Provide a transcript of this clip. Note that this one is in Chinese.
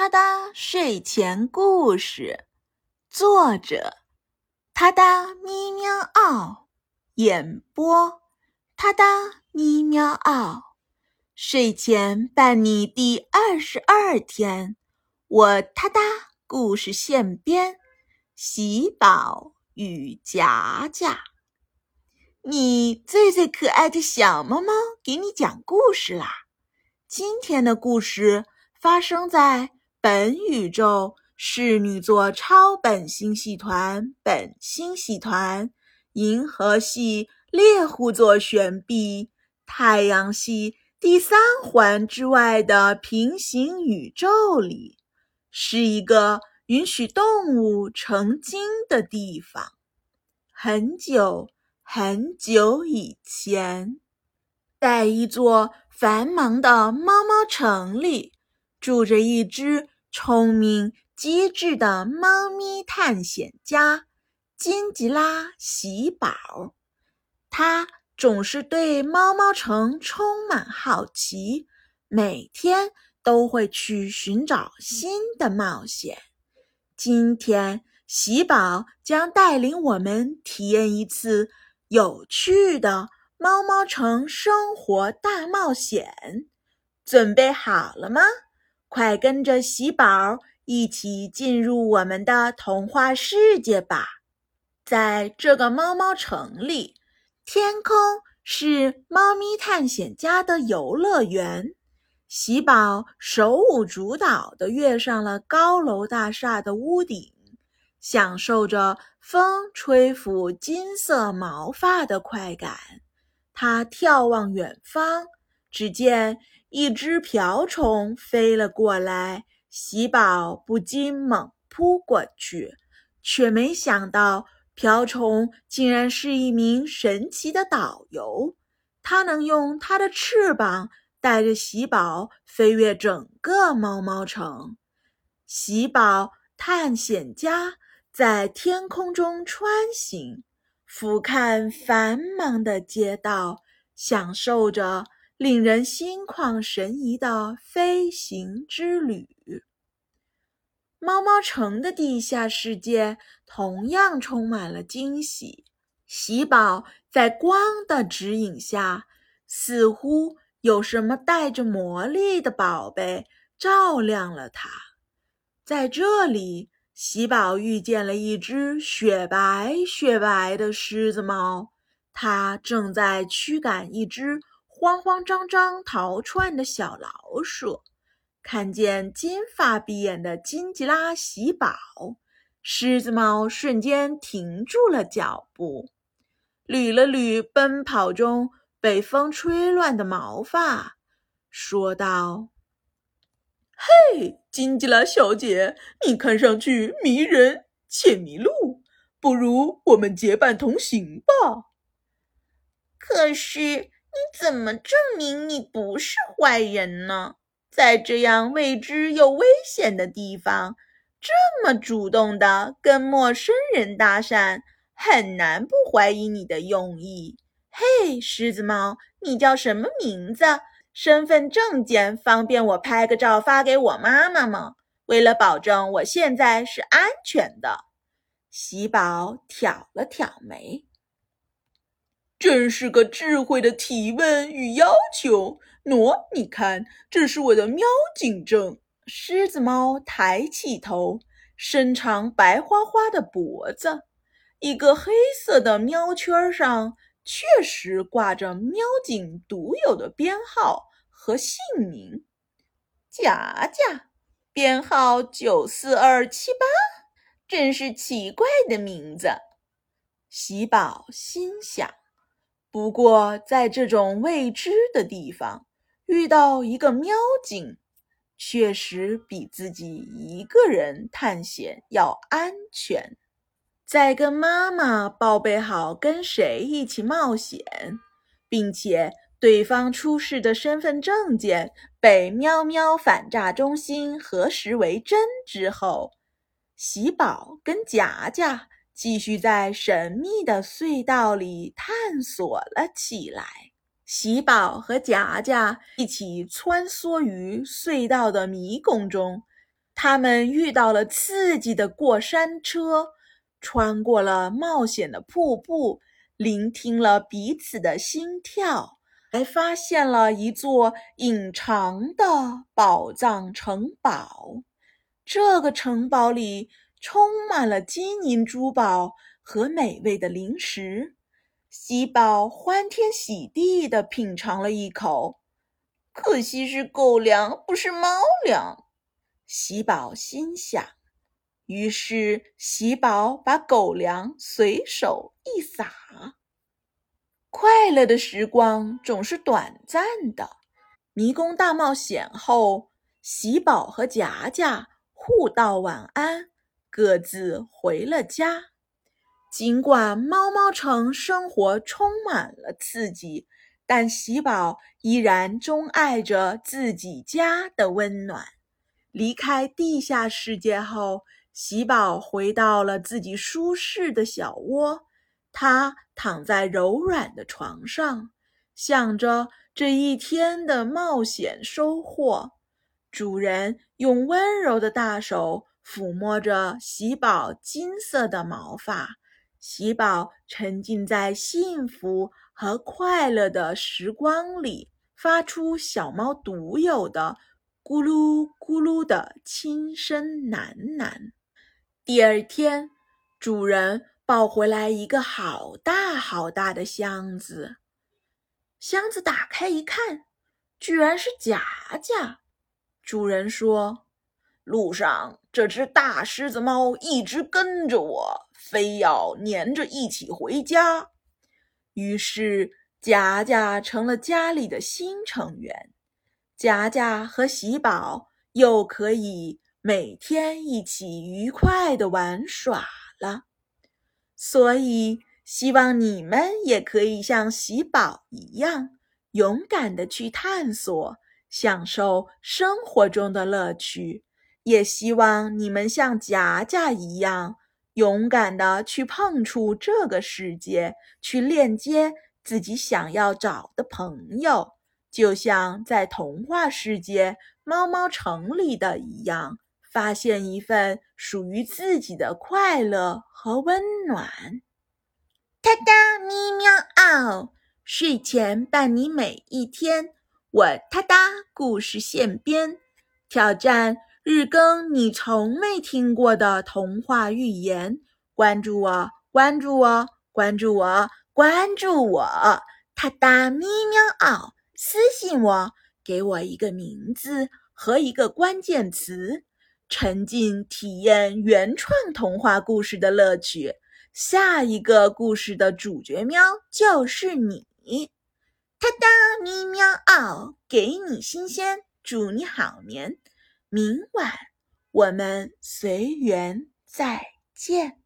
他的睡前故事，作者：他的咪喵奥，演播：他的咪喵奥。睡前伴你第二十二天，我他哒故事现编，喜宝与夹夹，你最最可爱的小猫猫，给你讲故事啦！今天的故事发生在。本宇宙侍女座超本星系团本星系团银河系猎户座旋臂太阳系第三环之外的平行宇宙里，是一个允许动物成精的地方。很久很久以前，在一座繁忙的猫猫城里。住着一只聪明机智的猫咪探险家金吉拉喜宝，它总是对猫猫城充满好奇，每天都会去寻找新的冒险。今天，喜宝将带领我们体验一次有趣的猫猫城生活大冒险。准备好了吗？快跟着喜宝一起进入我们的童话世界吧！在这个猫猫城里，天空是猫咪探险家的游乐园。喜宝手舞足蹈地跃上了高楼大厦的屋顶，享受着风吹拂金色毛发的快感。他眺望远方，只见。一只瓢虫飞了过来，喜宝不禁猛扑过去，却没想到瓢虫竟然是一名神奇的导游。它能用它的翅膀带着喜宝飞越整个猫猫城。喜宝探险家在天空中穿行，俯瞰繁忙的街道，享受着。令人心旷神怡的飞行之旅。猫猫城的地下世界同样充满了惊喜。喜宝在光的指引下，似乎有什么带着魔力的宝贝照亮了它。在这里，喜宝遇见了一只雪白雪白的狮子猫，它正在驱赶一只。慌慌张张逃窜的小老鼠，看见金发碧眼的金吉拉喜宝，狮子猫瞬间停住了脚步，捋了捋奔跑中被风吹乱的毛发，说道：“嘿，金吉拉小姐，你看上去迷人且迷路，不如我们结伴同行吧。”可是。你怎么证明你不是坏人呢？在这样未知又危险的地方，这么主动的跟陌生人搭讪，很难不怀疑你的用意。嘿，狮子猫，你叫什么名字？身份证件方便我拍个照发给我妈妈吗？为了保证我现在是安全的，喜宝挑了挑眉。真是个智慧的提问与要求。喏，你看，这是我的喵警证。狮子猫抬起头，伸长白花花的脖子，一个黑色的喵圈上确实挂着喵警独有的编号和姓名：夹夹，编号九四二七八。真是奇怪的名字。喜宝心想。不过，在这种未知的地方遇到一个喵警，确实比自己一个人探险要安全。在跟妈妈报备好跟谁一起冒险，并且对方出示的身份证件被喵喵反诈中心核实为真之后，喜宝跟夹夹。继续在神秘的隧道里探索了起来。喜宝和夹夹一起穿梭于隧道的迷宫中，他们遇到了刺激的过山车，穿过了冒险的瀑布，聆听了彼此的心跳，还发现了一座隐藏的宝藏城堡。这个城堡里充满了金银珠宝和美味的零食。喜宝欢天喜地地品尝了一口，可惜是狗粮，不是猫粮。喜宝心想。于是喜宝把狗粮随手一撒。快乐的时光总是短暂的。迷宫大冒险后，喜宝和夹夹互道晚安，各自回了家。尽管猫猫城生活充满了刺激，但喜宝依然钟爱着自己家的温暖。离开地下世界后，喜宝回到了自己舒适的小窝。他躺在柔软的床上，想着这一天的冒险收获。主人用温柔的大手抚摸着喜宝金色的毛发。喜宝沉浸在幸福和快乐的时光里，发出小猫独有的咕噜咕噜的轻声喃喃。第二天，主人抱回来一个好大好大的箱子。箱子打开一看，居然是夹夹。主人说：“路上这只大狮子猫一直跟着我。”非要黏着一起回家，于是夹夹成了家里的新成员。夹夹和喜宝又可以每天一起愉快的玩耍了。所以，希望你们也可以像喜宝一样，勇敢的去探索，享受生活中的乐趣。也希望你们像夹夹一样。勇敢的去碰触这个世界，去链接自己想要找的朋友，就像在童话世界猫猫城里的一样，发现一份属于自己的快乐和温暖。哒哒咪喵嗷，睡前伴你每一天。我哒哒故事现编，挑战。日更，你从没听过的童话寓言，关注我，关注我，关注我，关注我！哒哒咪喵嗷，私信我，给我一个名字和一个关键词，沉浸体验原创童话故事的乐趣。下一个故事的主角喵就是你！哒哒咪喵嗷，给你新鲜，祝你好眠。明晚我们随缘再见。